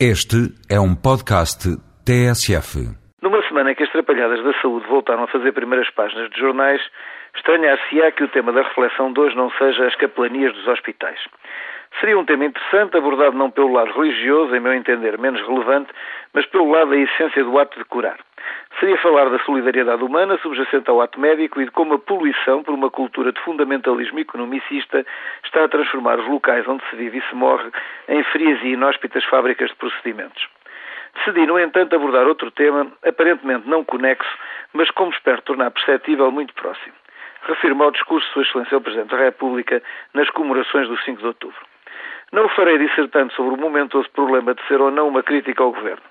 Este é um podcast TSF. Numa semana em que as trapalhadas da saúde voltaram a fazer primeiras páginas de jornais, estranhar-se-á que o tema da reflexão de hoje não seja as capelanias dos hospitais. Seria um tema interessante, abordado não pelo lado religioso, em meu entender menos relevante, mas pelo lado da essência do ato de curar. Seria falar da solidariedade humana subjacente ao ato médico e de como a poluição, por uma cultura de fundamentalismo economicista, está a transformar os locais onde se vive e se morre em frias e inóspitas fábricas de procedimentos. Decidi, no entanto, abordar outro tema, aparentemente não conexo, mas como espero tornar perceptível muito próximo. Refiro-me ao discurso de Sua Excelência o Presidente da República nas comemorações do 5 de outubro. Não o farei dissertando sobre o momentoso problema de ser ou não uma crítica ao Governo.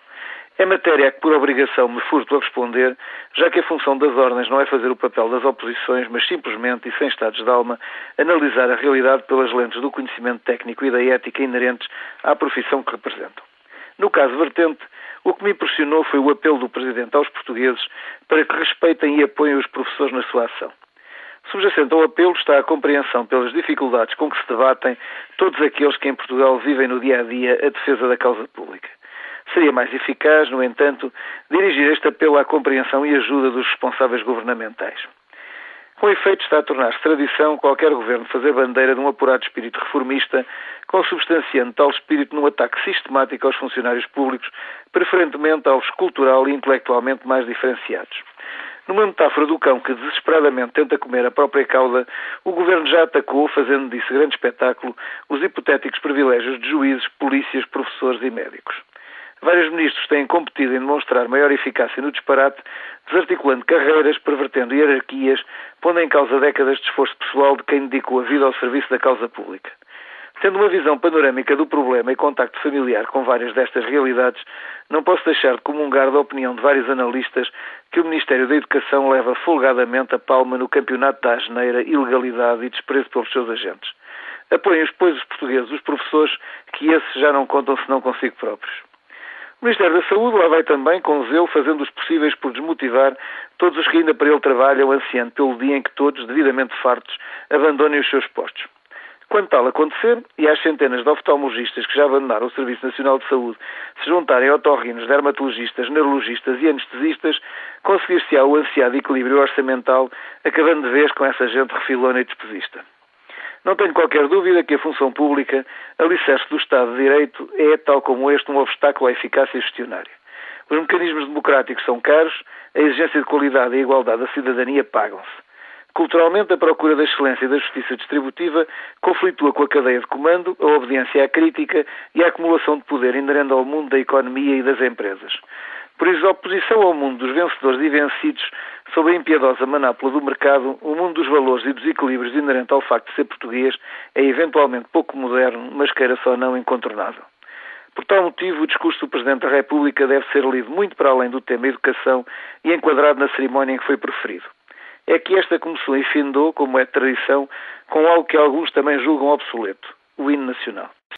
É matéria a que, por obrigação, me furto a responder, já que a função das ordens não é fazer o papel das oposições, mas simplesmente, e sem estados de alma, analisar a realidade pelas lentes do conhecimento técnico e da ética inerentes à profissão que representam. No caso vertente, o que me impressionou foi o apelo do Presidente aos portugueses para que respeitem e apoiem os professores na sua ação. Subjacente ao apelo está a compreensão pelas dificuldades com que se debatem todos aqueles que em Portugal vivem no dia a dia a defesa da causa pública. Seria mais eficaz, no entanto, dirigir este apelo à compreensão e ajuda dos responsáveis governamentais. Com efeito, está a tornar-se tradição qualquer governo fazer bandeira de um apurado espírito reformista, consubstanciando tal espírito num ataque sistemático aos funcionários públicos, preferentemente aos cultural e intelectualmente mais diferenciados. Numa metáfora do cão que desesperadamente tenta comer a própria cauda, o governo já atacou, fazendo disso grande espetáculo, os hipotéticos privilégios de juízes, polícias, professores e médicos. Vários ministros têm competido em demonstrar maior eficácia no disparate, desarticulando carreiras, pervertendo hierarquias, pondo em causa décadas de esforço pessoal de quem dedicou a vida ao serviço da causa pública. Tendo uma visão panorâmica do problema e contacto familiar com várias destas realidades, não posso deixar de comungar da opinião de vários analistas que o Ministério da Educação leva folgadamente a palma no campeonato da asneira, ilegalidade e desprezo pelos seus agentes. Apoiem, pois, os portugueses, os professores, que esses já não contam senão consigo próprios. O Ministério da Saúde lá vai também, com zelo, fazendo os possíveis por desmotivar todos os que ainda para ele trabalham, ansiando pelo dia em que todos, devidamente fartos, abandonem os seus postos. Quando tal acontecer, e às centenas de oftalmologistas que já abandonaram o Serviço Nacional de Saúde se juntarem a otorrinos, dermatologistas, neurologistas e anestesistas, conseguir-se-á o ansiado equilíbrio orçamental, acabando de vez com essa gente refilona e despesista. Não tenho qualquer dúvida que a função pública, alicerce do Estado de Direito, é, tal como este, um obstáculo à eficácia gestionária. Os mecanismos democráticos são caros, a exigência de qualidade e igualdade da cidadania pagam-se. Culturalmente, a procura da excelência e da justiça distributiva conflitua com a cadeia de comando, a obediência à crítica e a acumulação de poder inerente ao mundo da economia e das empresas. Por isso, a oposição ao mundo dos vencedores e vencidos sob a impiedosa manápula do mercado, o mundo dos valores e dos equilíbrios inerente ao facto de ser português é eventualmente pouco moderno, mas queira só não incontornável. Por tal motivo, o discurso do Presidente da República deve ser lido muito para além do tema educação e enquadrado na cerimónia em que foi preferido. É que esta começou e findou, como é tradição, com algo que alguns também julgam obsoleto, o hino nacional.